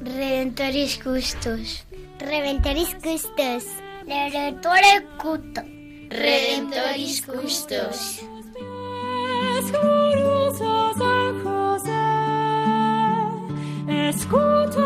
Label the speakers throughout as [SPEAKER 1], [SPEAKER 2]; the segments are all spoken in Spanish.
[SPEAKER 1] Redentoris Custos.
[SPEAKER 2] Redentoris Custos.
[SPEAKER 1] Redentore Cuto.
[SPEAKER 3] Redentoris Custos.
[SPEAKER 4] Escucha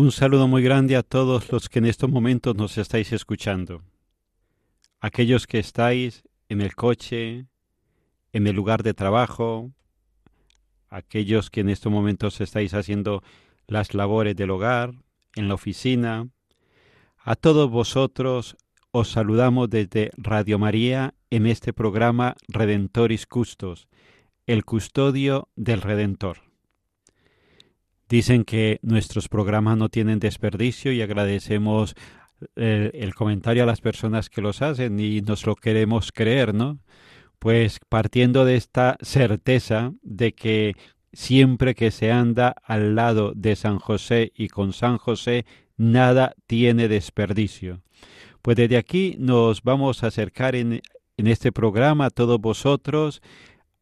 [SPEAKER 5] Un saludo muy grande a todos los que en estos momentos nos estáis escuchando. Aquellos que estáis en el coche, en el lugar de trabajo, aquellos que en estos momentos estáis haciendo las labores del hogar, en la oficina. A todos vosotros os saludamos desde Radio María en este programa Redentoris Custos, el custodio del Redentor. Dicen que nuestros programas no tienen desperdicio y agradecemos el, el, comentario a las personas que los hacen y nos lo queremos creer, ¿no? Pues partiendo de esta certeza de que siempre que se anda al lado de San José y con San José, nada tiene desperdicio. Pues desde aquí nos vamos a acercar en, en este programa a todos vosotros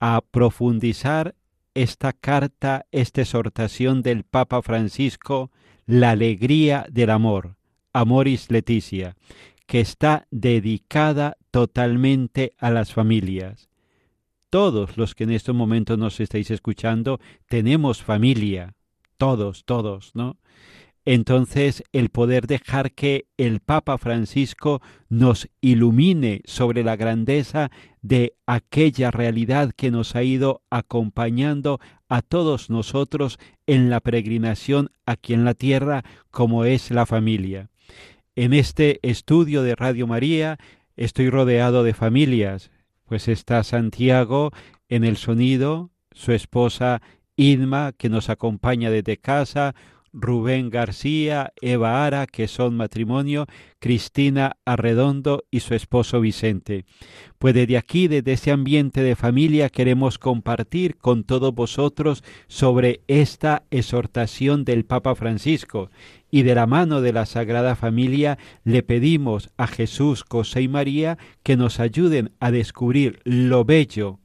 [SPEAKER 5] a profundizar esta carta, esta exhortación del Papa Francisco, la alegría del amor, Amoris Leticia, que está dedicada totalmente a las familias. Todos los que en estos momentos nos estáis escuchando tenemos familia, todos, todos, ¿no? Entonces, el poder dejar que el Papa Francisco nos ilumine sobre la grandeza de aquella realidad que nos ha ido acompañando a todos nosotros en la peregrinación aquí en la tierra, como es la familia. En este estudio de Radio María estoy rodeado de familias, pues está Santiago en el sonido, su esposa Idma, que nos acompaña desde casa, Rubén García, Eva Ara, que son matrimonio, Cristina Arredondo y su esposo Vicente. Pues desde aquí, desde ese ambiente de familia, queremos compartir con todos vosotros sobre esta exhortación del Papa Francisco y de la mano de la Sagrada Familia le pedimos a Jesús, José y María que nos ayuden a descubrir lo bello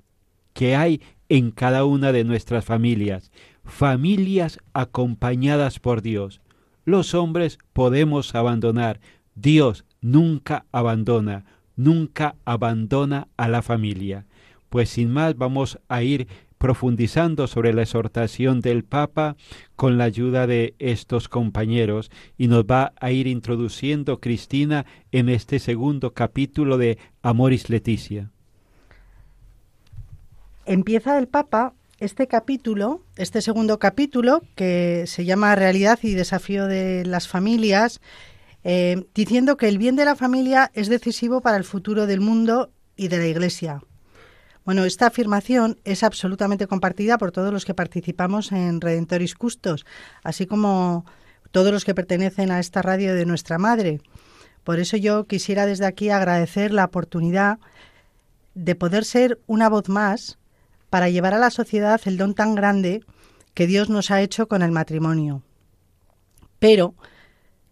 [SPEAKER 5] que hay en cada una de nuestras familias, familias acompañadas por Dios. Los hombres podemos abandonar, Dios nunca abandona, nunca abandona a la familia. Pues sin más vamos a ir profundizando sobre la exhortación del Papa con la ayuda de estos compañeros y nos va a ir introduciendo Cristina en este segundo capítulo de Amoris Leticia.
[SPEAKER 6] Empieza el Papa este capítulo, este segundo capítulo, que se llama Realidad y Desafío de las Familias, eh, diciendo que el bien de la familia es decisivo para el futuro del mundo y de la Iglesia. Bueno, esta afirmación es absolutamente compartida por todos los que participamos en Redentoris Custos, así como todos los que pertenecen a esta radio de nuestra madre. Por eso yo quisiera desde aquí agradecer la oportunidad de poder ser una voz más para llevar a la sociedad el don tan grande que Dios nos ha hecho con el matrimonio, pero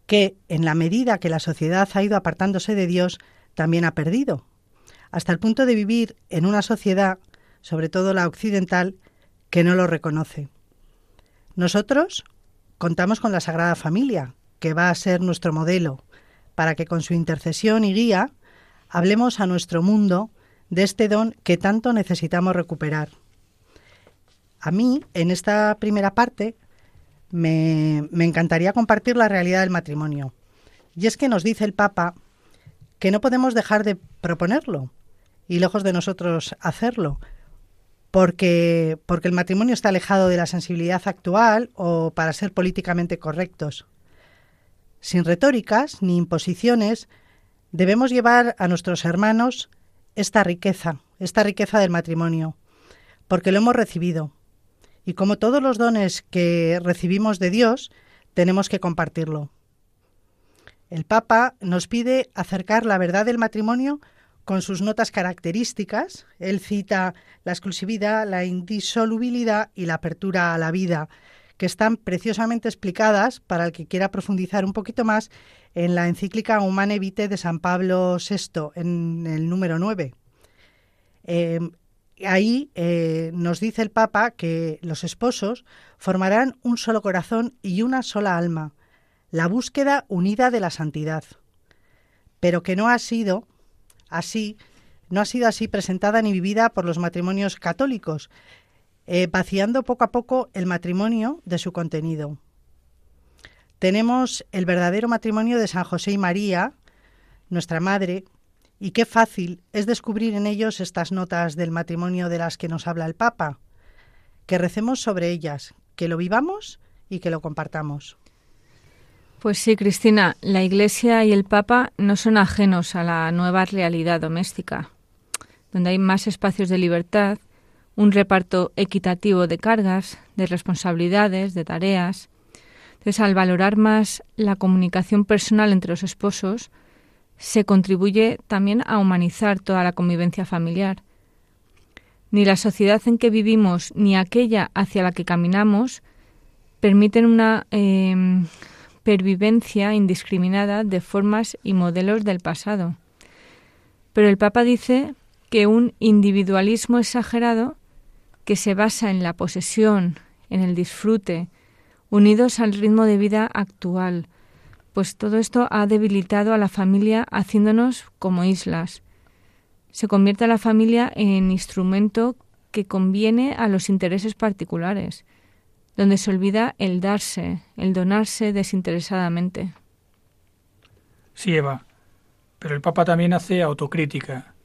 [SPEAKER 6] que en la medida que la sociedad ha ido apartándose de Dios, también ha perdido, hasta el punto de vivir en una sociedad, sobre todo la occidental, que no lo reconoce. Nosotros contamos con la Sagrada Familia, que va a ser nuestro modelo, para que con su intercesión y guía hablemos a nuestro mundo de este don que tanto necesitamos recuperar. A mí, en esta primera parte, me, me, encantaría compartir la realidad del matrimonio. Y es que nos dice el Papa que no podemos dejar de proponerlo y lejos de nosotros hacerlo, porque, porque el matrimonio está alejado de la sensibilidad actual o para ser políticamente correctos. Sin retóricas ni imposiciones, debemos llevar a nuestros hermanos esta riqueza, esta riqueza del matrimonio, porque lo hemos recibido. Y como todos los dones que recibimos de Dios, tenemos que compartirlo. El Papa nos pide acercar la verdad del matrimonio con sus notas características. Él cita la exclusividad, la indisolubilidad y la apertura a la vida, que están preciosamente explicadas para el que quiera profundizar un poquito más en la encíclica Humane Vitae de San Pablo VI, en el número 9. Eh, ahí eh, nos dice el Papa que los esposos formarán un solo corazón y una sola alma, la búsqueda unida de la santidad, pero que no ha sido así, no ha sido así presentada ni vivida por los matrimonios católicos, eh, vaciando poco a poco el matrimonio de su contenido. Tenemos el verdadero matrimonio de San José y María, nuestra madre, y qué fácil es descubrir en ellos estas notas del matrimonio de las que nos habla el Papa. Que recemos sobre ellas, que lo vivamos y que lo compartamos.
[SPEAKER 7] Pues sí, Cristina, la Iglesia y el Papa no son ajenos a la nueva realidad doméstica, donde hay más espacios de libertad, un reparto equitativo de cargas, de responsabilidades, de tareas. Entonces, al valorar más la comunicación personal entre los esposos, se contribuye también a humanizar toda la convivencia familiar. Ni la sociedad en que vivimos ni aquella hacia la que caminamos permiten una eh, pervivencia indiscriminada de formas y modelos del pasado. Pero el Papa dice que un individualismo exagerado que se basa en la posesión, en el disfrute, unidos al ritmo de vida actual, pues todo esto ha debilitado a la familia haciéndonos como islas. Se convierte a la familia en instrumento que conviene a los intereses particulares, donde se olvida el darse, el donarse desinteresadamente.
[SPEAKER 8] Sí, Eva, pero el Papa también hace autocrítica.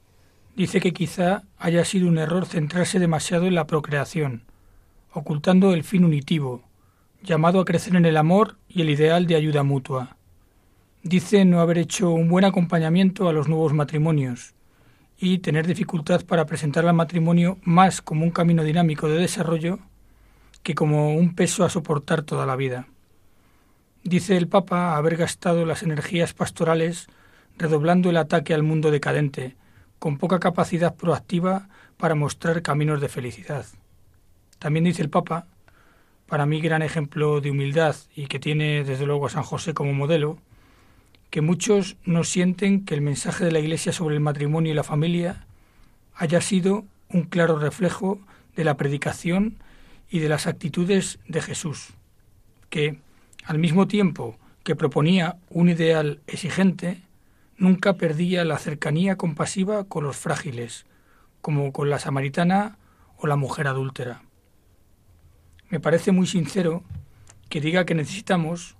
[SPEAKER 8] Dice que quizá haya sido un error centrarse demasiado en la procreación, ocultando el fin unitivo, llamado a crecer en el amor y el ideal de ayuda mutua. Dice no haber hecho un buen acompañamiento a los nuevos matrimonios y tener dificultad para presentar al matrimonio más como un camino dinámico de desarrollo que como un peso a soportar toda la vida. Dice el Papa haber gastado las energías pastorales redoblando el ataque al mundo decadente, con poca capacidad proactiva para mostrar caminos de felicidad. También dice el Papa, para mí gran ejemplo de humildad y que tiene desde luego a San José como modelo, que muchos no sienten que el mensaje de la Iglesia sobre el matrimonio y la familia haya sido un claro reflejo de la predicación y de las actitudes de Jesús, que, al mismo tiempo que proponía un ideal exigente, nunca perdía la cercanía compasiva con los frágiles, como con la samaritana o la mujer adúltera. Me parece muy sincero que diga que necesitamos,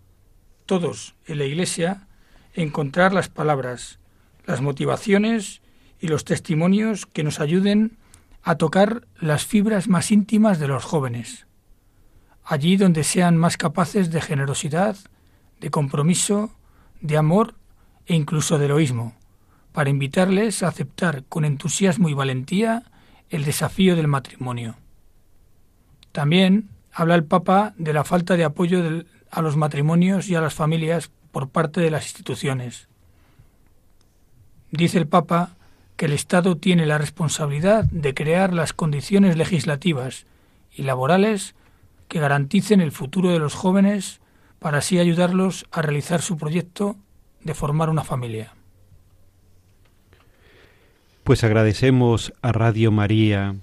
[SPEAKER 8] todos en la Iglesia, encontrar las palabras, las motivaciones y los testimonios que nos ayuden a tocar las fibras más íntimas de los jóvenes, allí donde sean más capaces de generosidad, de compromiso, de amor e incluso de heroísmo, para invitarles a aceptar con entusiasmo y valentía el desafío del matrimonio. También habla el Papa de la falta de apoyo a los matrimonios y a las familias por parte de las instituciones. Dice el Papa que el Estado tiene la responsabilidad de crear las condiciones legislativas y laborales que garanticen el futuro de los jóvenes para así ayudarlos a realizar su proyecto de formar una familia.
[SPEAKER 5] Pues agradecemos a Radio María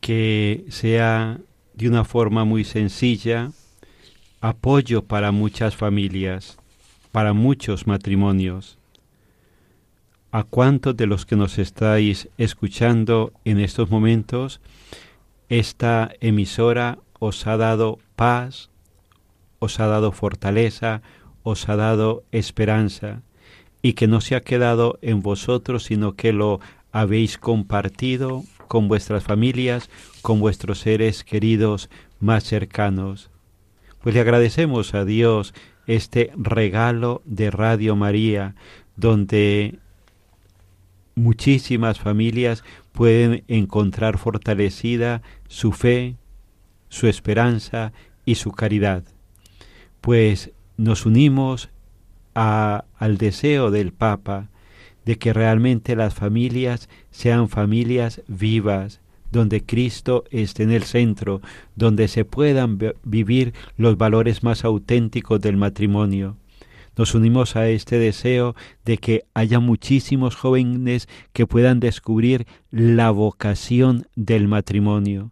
[SPEAKER 5] que sea de una forma muy sencilla apoyo para muchas familias, para muchos matrimonios. ¿A cuántos de los que nos estáis escuchando en estos momentos esta emisora os ha dado paz, os ha dado fortaleza, os ha dado esperanza y que no se ha quedado en vosotros, sino que lo habéis compartido con vuestras familias, con vuestros seres queridos más cercanos. Pues le agradecemos a Dios este regalo de Radio María, donde muchísimas familias pueden encontrar fortalecida su fe, su esperanza y su caridad. Pues nos unimos a, al deseo del Papa de que realmente las familias sean familias vivas, donde Cristo esté en el centro, donde se puedan vivir los valores más auténticos del matrimonio. Nos unimos a este deseo de que haya muchísimos jóvenes que puedan descubrir la vocación del matrimonio.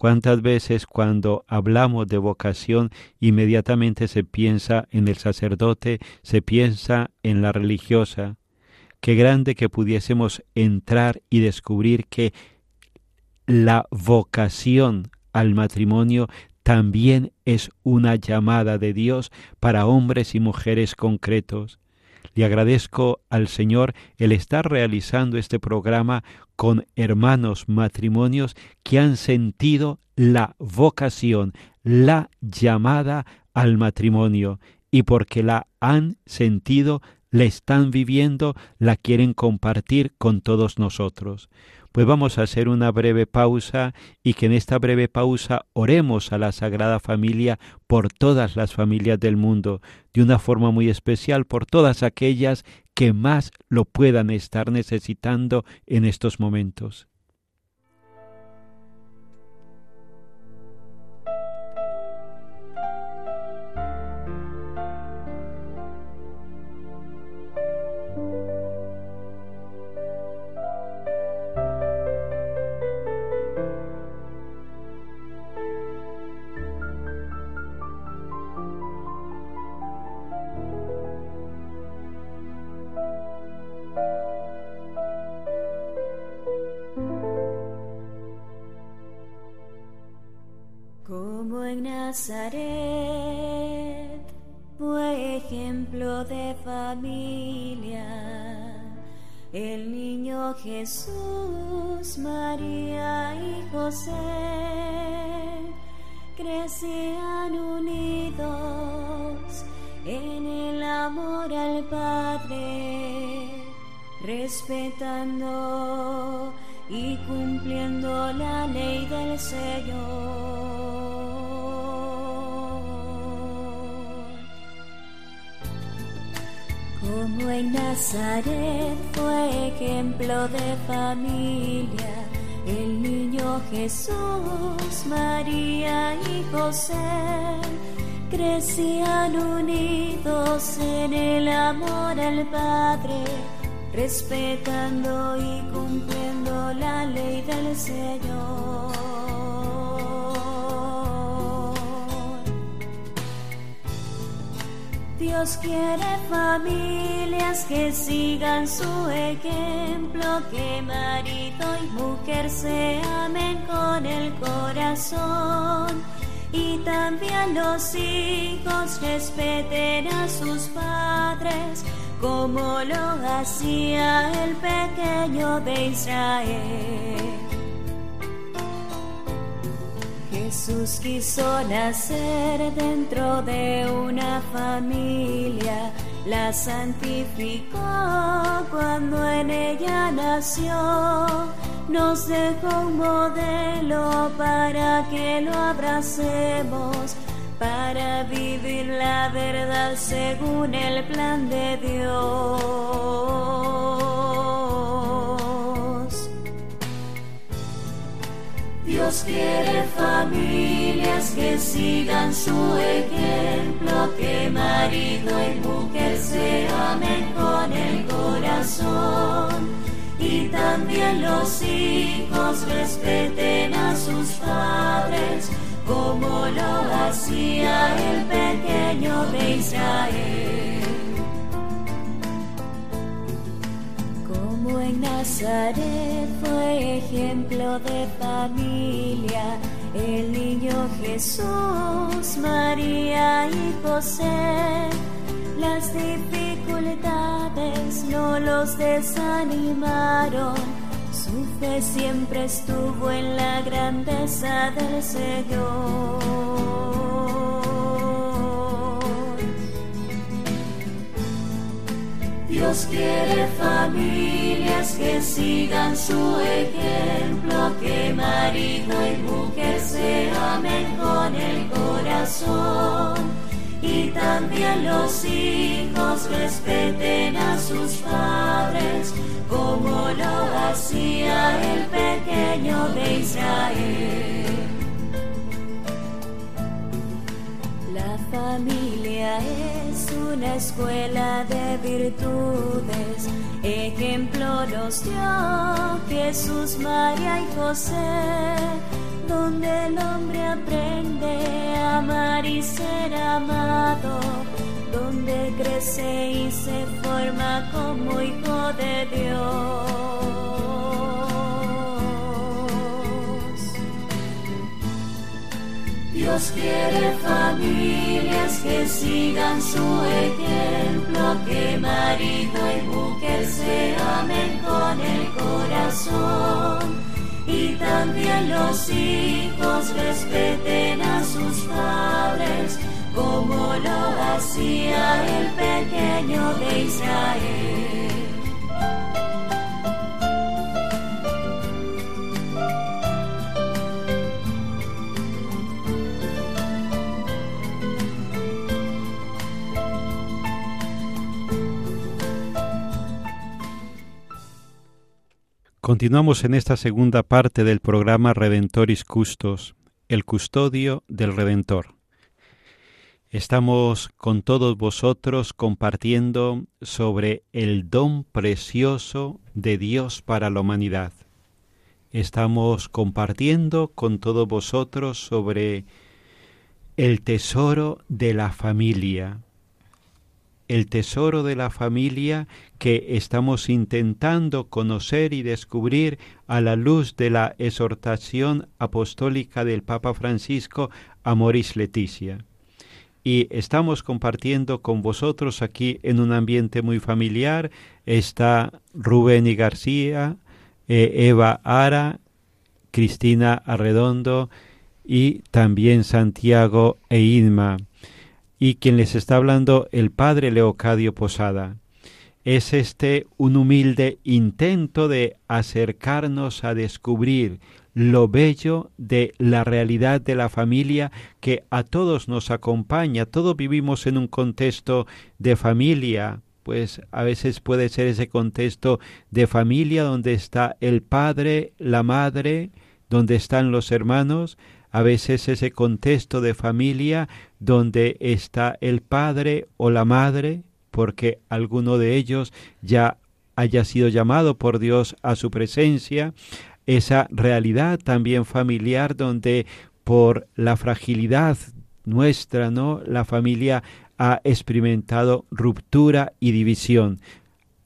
[SPEAKER 5] ¿Cuántas veces cuando hablamos de vocación inmediatamente se piensa en el sacerdote, se piensa en la religiosa? Qué grande que pudiésemos entrar y descubrir que la vocación al matrimonio también es una llamada de Dios para hombres y mujeres concretos. Le agradezco al Señor el estar realizando este programa con hermanos matrimonios que han sentido la vocación, la llamada al matrimonio y porque la han sentido, la están viviendo, la quieren compartir con todos nosotros. Pues vamos a hacer una breve pausa y que en esta breve pausa oremos a la Sagrada Familia por todas las familias del mundo, de una forma muy especial por todas aquellas que más lo puedan estar necesitando en estos momentos.
[SPEAKER 9] De familia. El niño Jesús, María y José crecían unidos en el amor al Padre, respetando y cumpliendo la ley del Señor. Como en Nazaret fue ejemplo de familia, el niño Jesús, María y José crecían unidos en el amor al Padre, respetando y cumpliendo la ley del Señor. Dios quiere familias que sigan su ejemplo, que marido y mujer se amen con el corazón. Y también los hijos respeten a sus padres, como lo hacía el pequeño de Israel. Jesús quiso nacer dentro de una familia, la santificó cuando en ella nació, nos dejó un modelo para que lo abracemos, para vivir la verdad según el plan de Dios. Dios quiere familias que sigan su ejemplo, que marido y mujer se amen con el corazón. Y también los hijos respeten a sus padres, como lo hacía el pequeño de Israel. En Nazaret fue ejemplo de familia, el niño Jesús, María y José, las dificultades no los desanimaron, su fe siempre estuvo en la grandeza del Señor. Dios quiere que sigan su ejemplo, que marido y mujer se amen con el corazón. Y también los hijos respeten a sus padres, como lo hacía el pequeño de Israel. La familia es una escuela de virtudes, ejemplo nos dio Jesús, María y José, donde el hombre aprende a amar y ser amado, donde crece y se forma como hijo de Dios. Dios quiere familias que sigan su ejemplo, que marido y mujer se amen con el corazón. Y también los hijos respeten a sus padres, como lo hacía el pequeño de Israel.
[SPEAKER 5] Continuamos en esta segunda parte del programa Redentoris Custos, el custodio del Redentor. Estamos con todos vosotros compartiendo sobre el don precioso de Dios para la humanidad. Estamos compartiendo con todos vosotros sobre el tesoro de la familia, el tesoro de la familia que estamos intentando conocer y descubrir a la luz de la exhortación apostólica del Papa Francisco Amoris Leticia. Y estamos compartiendo con vosotros aquí en un ambiente muy familiar. Está Rubén y García, eh, Eva Ara, Cristina Arredondo y también Santiago e Inma y quien les está hablando el padre Leocadio Posada. Es este un humilde intento de acercarnos a descubrir lo bello de la realidad de la familia que a todos nos acompaña. Todos vivimos en un contexto de familia, pues a veces puede ser ese contexto de familia donde está el padre, la madre, donde están los hermanos, a veces ese contexto de familia donde está el padre o la madre, porque alguno de ellos ya haya sido llamado por Dios a su presencia, esa realidad también familiar donde por la fragilidad nuestra, ¿no? La familia ha experimentado ruptura y división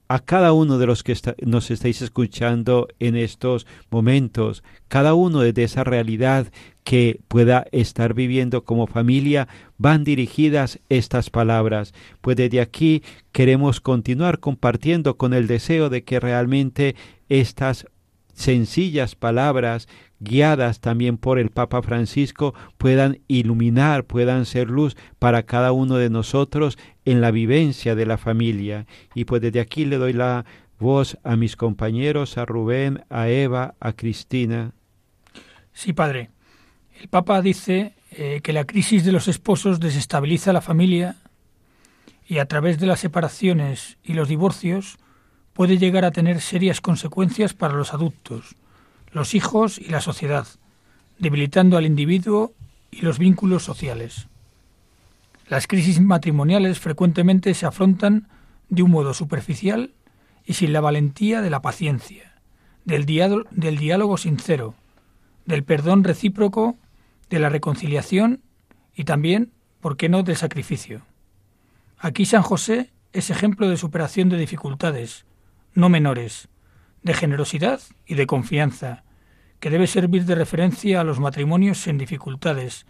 [SPEAKER 5] a cada uno de los que nos estáis escuchando en estos momentos, cada uno de esa realidad que pueda estar viviendo como familia, van dirigidas estas palabras. Pues desde aquí queremos continuar compartiendo con el deseo de que realmente estas sencillas palabras guiadas también por el Papa Francisco, puedan iluminar, puedan ser luz para cada uno de nosotros en la vivencia de la familia. Y pues desde aquí le doy la voz a mis compañeros, a Rubén, a Eva, a Cristina.
[SPEAKER 8] Sí, padre. El Papa dice eh, que la crisis de los esposos desestabiliza la familia y a través de las separaciones y los divorcios puede llegar a tener serias consecuencias para los adultos, los hijos y la sociedad. debilitando al individuo y los vínculos sociales. Las crisis matrimoniales frecuentemente se afrontan de un modo superficial y sin la valentía de la paciencia, del, del diálogo sincero, del perdón recíproco, de la reconciliación y también, ¿por qué no?, del sacrificio. Aquí San José es ejemplo de superación de dificultades, no menores, de generosidad y de confianza, que debe servir de referencia a los matrimonios en dificultades,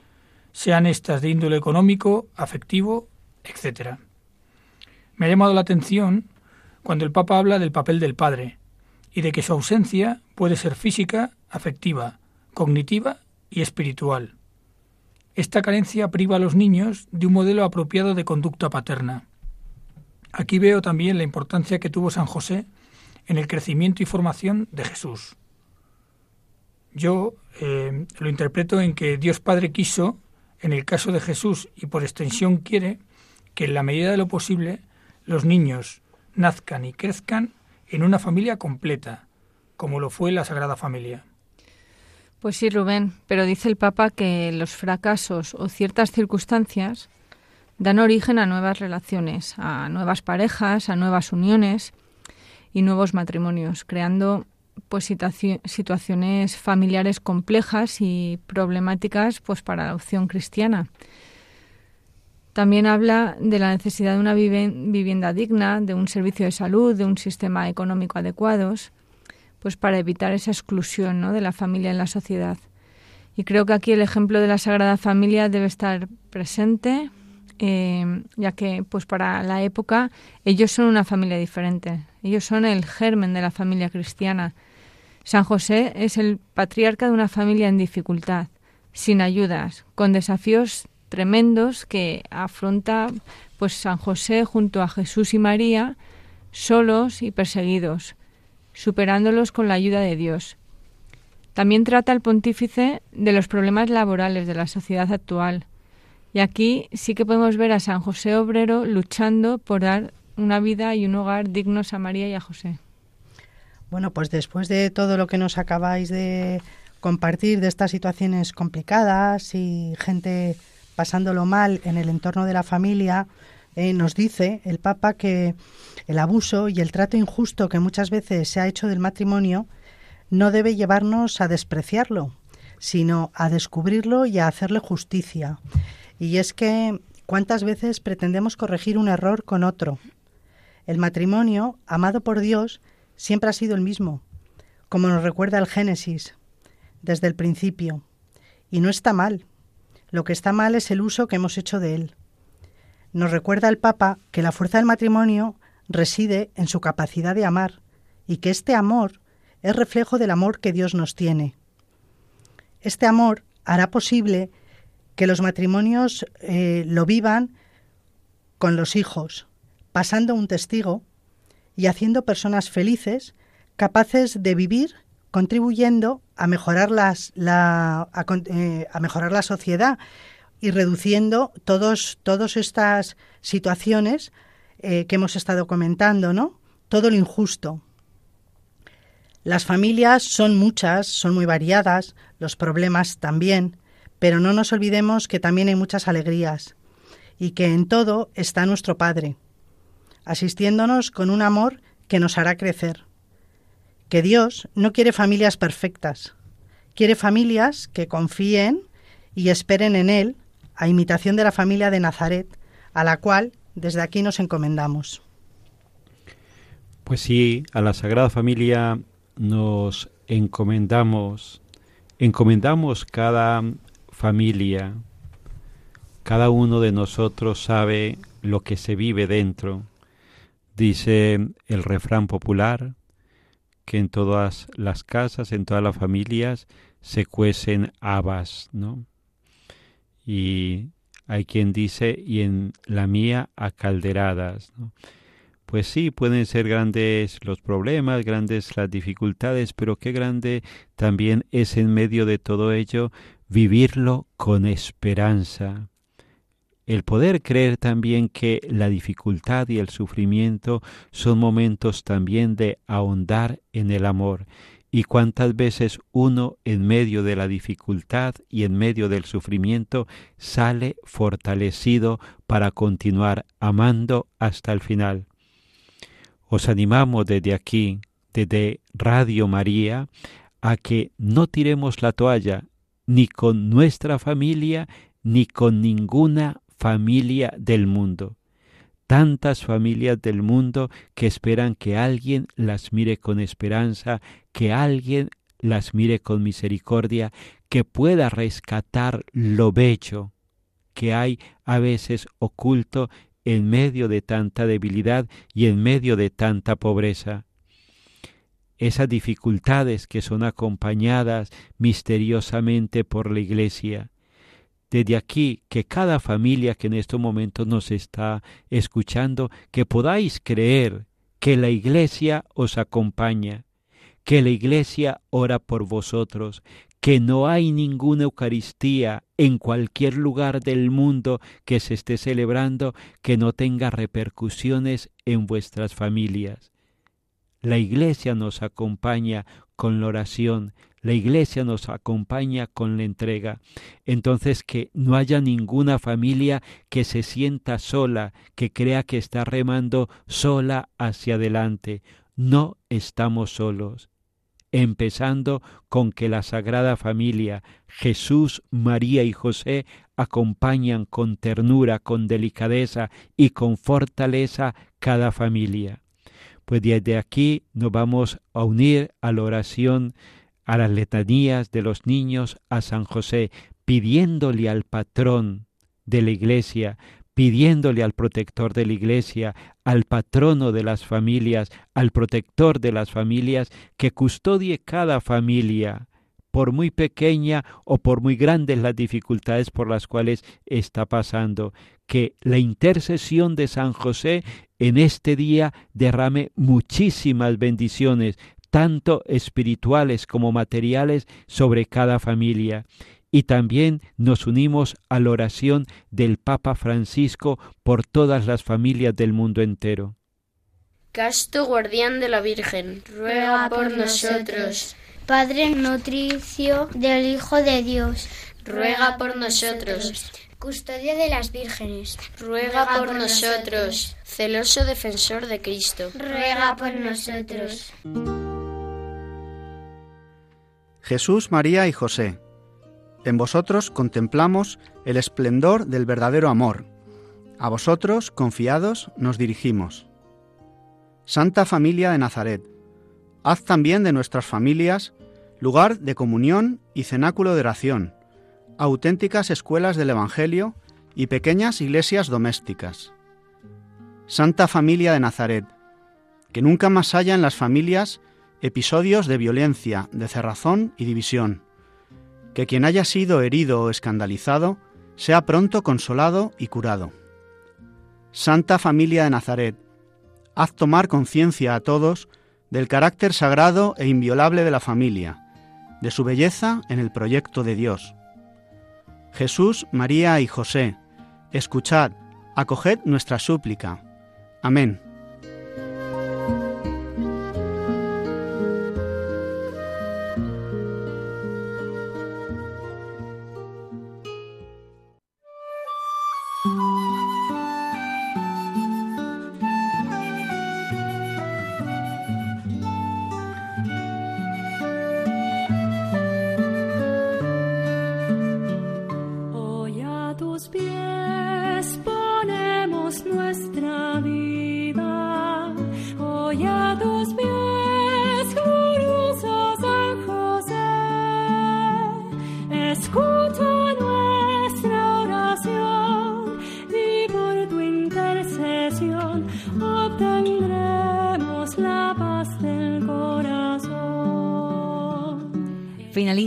[SPEAKER 8] sean estas de índole económico, afectivo, etc. Me ha llamado la atención cuando el Papa habla del papel del padre y de que su ausencia puede ser física, afectiva, cognitiva y espiritual. Esta carencia priva a los niños de un modelo apropiado de conducta paterna. Aquí veo también la importancia que tuvo San José en el crecimiento y formación de Jesús. Yo eh, lo interpreto en que Dios Padre quiso, en el caso de Jesús y por extensión quiere, que en la medida de lo posible los niños nazcan y crezcan en una familia completa, como lo fue la Sagrada Familia.
[SPEAKER 7] Pues sí, Rubén, pero dice el Papa que los fracasos o ciertas circunstancias dan origen a nuevas relaciones, a nuevas parejas, a nuevas uniones y nuevos matrimonios, creando pues situaciones familiares complejas y problemáticas pues para la opción cristiana. También habla de la necesidad de una vivienda digna, de un servicio de salud, de un sistema económico adecuados, pues para evitar esa exclusión ¿no? de la familia en la sociedad. Y creo que aquí el ejemplo de la Sagrada Familia debe estar presente, eh, ya que pues para la época ellos son una familia diferente, ellos son el germen de la familia cristiana. San José es el patriarca de una familia en dificultad, sin ayudas, con desafíos tremendos que afronta pues San José junto a Jesús y María, solos y perseguidos, superándolos con la ayuda de Dios. También trata el pontífice de los problemas laborales de la sociedad actual. Y aquí sí que podemos ver a San José Obrero luchando por dar una vida y un hogar dignos a María y a José.
[SPEAKER 6] Bueno, pues después de todo lo que nos acabáis de compartir de estas situaciones complicadas y gente pasándolo mal en el entorno de la familia, eh, nos dice el Papa que el abuso y el trato injusto que muchas veces se ha hecho del matrimonio no debe llevarnos a despreciarlo, sino a descubrirlo y a hacerle justicia. Y es que cuántas veces pretendemos corregir un error con otro. El matrimonio, amado por Dios, siempre ha sido el mismo, como nos recuerda el Génesis, desde el principio. Y no está mal, lo que está mal es el uso que hemos hecho de él. Nos recuerda el Papa que la fuerza del matrimonio reside en su capacidad de amar y que este amor es reflejo del amor que Dios nos tiene. Este amor hará posible que los matrimonios eh, lo vivan con los hijos, pasando un testigo y haciendo personas felices, capaces de vivir contribuyendo a mejorar, las, la, eh, a, mejorar la sociedad y reduciendo todos, todas estas situaciones eh, que hemos estado comentando, ¿no? Todo lo injusto. Las familias son muchas, son muy variadas, los problemas también, pero no nos olvidemos que también hay muchas alegrías y que en todo está nuestro Padre, asistiéndonos con un amor que nos hará crecer que Dios no quiere familias perfectas, quiere familias que confíen y esperen en Él, a imitación de la familia de Nazaret, a la cual desde aquí nos encomendamos.
[SPEAKER 5] Pues sí, a la Sagrada Familia nos encomendamos, encomendamos cada familia, cada uno de nosotros sabe lo que se vive dentro. Dice el refrán popular, que en todas las casas, en todas las familias, se cuecen habas, ¿no? Y hay quien dice, y en la mía, a calderadas. Pues sí, pueden ser grandes los problemas, grandes las dificultades, pero qué grande también es en medio de todo ello vivirlo con esperanza, el poder creer también que la dificultad y el sufrimiento son momentos también de ahondar en el amor y cuántas veces uno en medio de la dificultad y en medio del sufrimiento sale fortalecido para continuar amando hasta el final. Os animamos desde aquí, desde Radio María, a que no tiremos la toalla ni con nuestra familia ni con ninguna familia del mundo tantas familias del mundo que esperan que alguien las mire con esperanza, que alguien las mire con misericordia, que pueda rescatar lo bello que hay a veces oculto en medio de tanta debilidad y en medio de tanta pobreza. Esas dificultades que son acompañadas misteriosamente por la Iglesia, desde aquí que cada familia que en estos momentos nos está escuchando, que podáis creer que la iglesia os acompaña, que la iglesia ora por vosotros, que no hay ninguna Eucaristía en cualquier lugar del mundo que se esté celebrando que no tenga repercusiones en vuestras familias. La Iglesia nos acompaña con la oración, la iglesia nos acompaña con la entrega. Entonces que no haya ninguna familia que se sienta sola, que crea que está remando sola hacia adelante. No estamos solos. Empezando con que la Sagrada Familia, Jesús, María y José, acompañan con ternura, con delicadeza y con fortaleza cada familia. Pues desde aquí nos vamos a unir a la oración a las letanías de los niños a San José, pidiéndole al patrón de la iglesia, pidiéndole al protector de la iglesia, al patrono de las familias, al protector de las familias, que custodie cada familia, por muy pequeña o por muy grandes las dificultades por las cuales está pasando, que la intercesión de San José en este día derrame muchísimas bendiciones, tanto espirituales como materiales, sobre cada familia. Y también nos unimos a la oración del Papa Francisco por todas las familias del mundo entero.
[SPEAKER 3] Casto guardián de la Virgen, ruega por nosotros.
[SPEAKER 1] Padre nutricio del Hijo de Dios,
[SPEAKER 3] ruega por nosotros.
[SPEAKER 2] Custodio de las vírgenes,
[SPEAKER 3] ruega por nosotros. Celoso defensor de Cristo,
[SPEAKER 1] ruega por nosotros.
[SPEAKER 10] Jesús, María y José, en vosotros contemplamos el esplendor del verdadero amor. A vosotros, confiados, nos dirigimos. Santa Familia de Nazaret, haz también de nuestras familias lugar de comunión y cenáculo de oración, auténticas escuelas del Evangelio y pequeñas iglesias domésticas. Santa Familia de Nazaret, que nunca más haya en las familias episodios de violencia, de cerrazón y división. Que quien haya sido herido o escandalizado sea pronto consolado y curado. Santa Familia de Nazaret, haz tomar conciencia a todos del carácter sagrado e inviolable de la familia, de su belleza en el proyecto de Dios. Jesús, María y José, escuchad, acoged nuestra súplica. Amén.